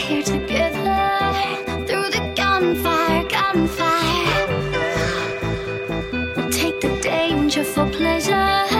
here together through the gunfire, gunfire. We'll take the danger for pleasure.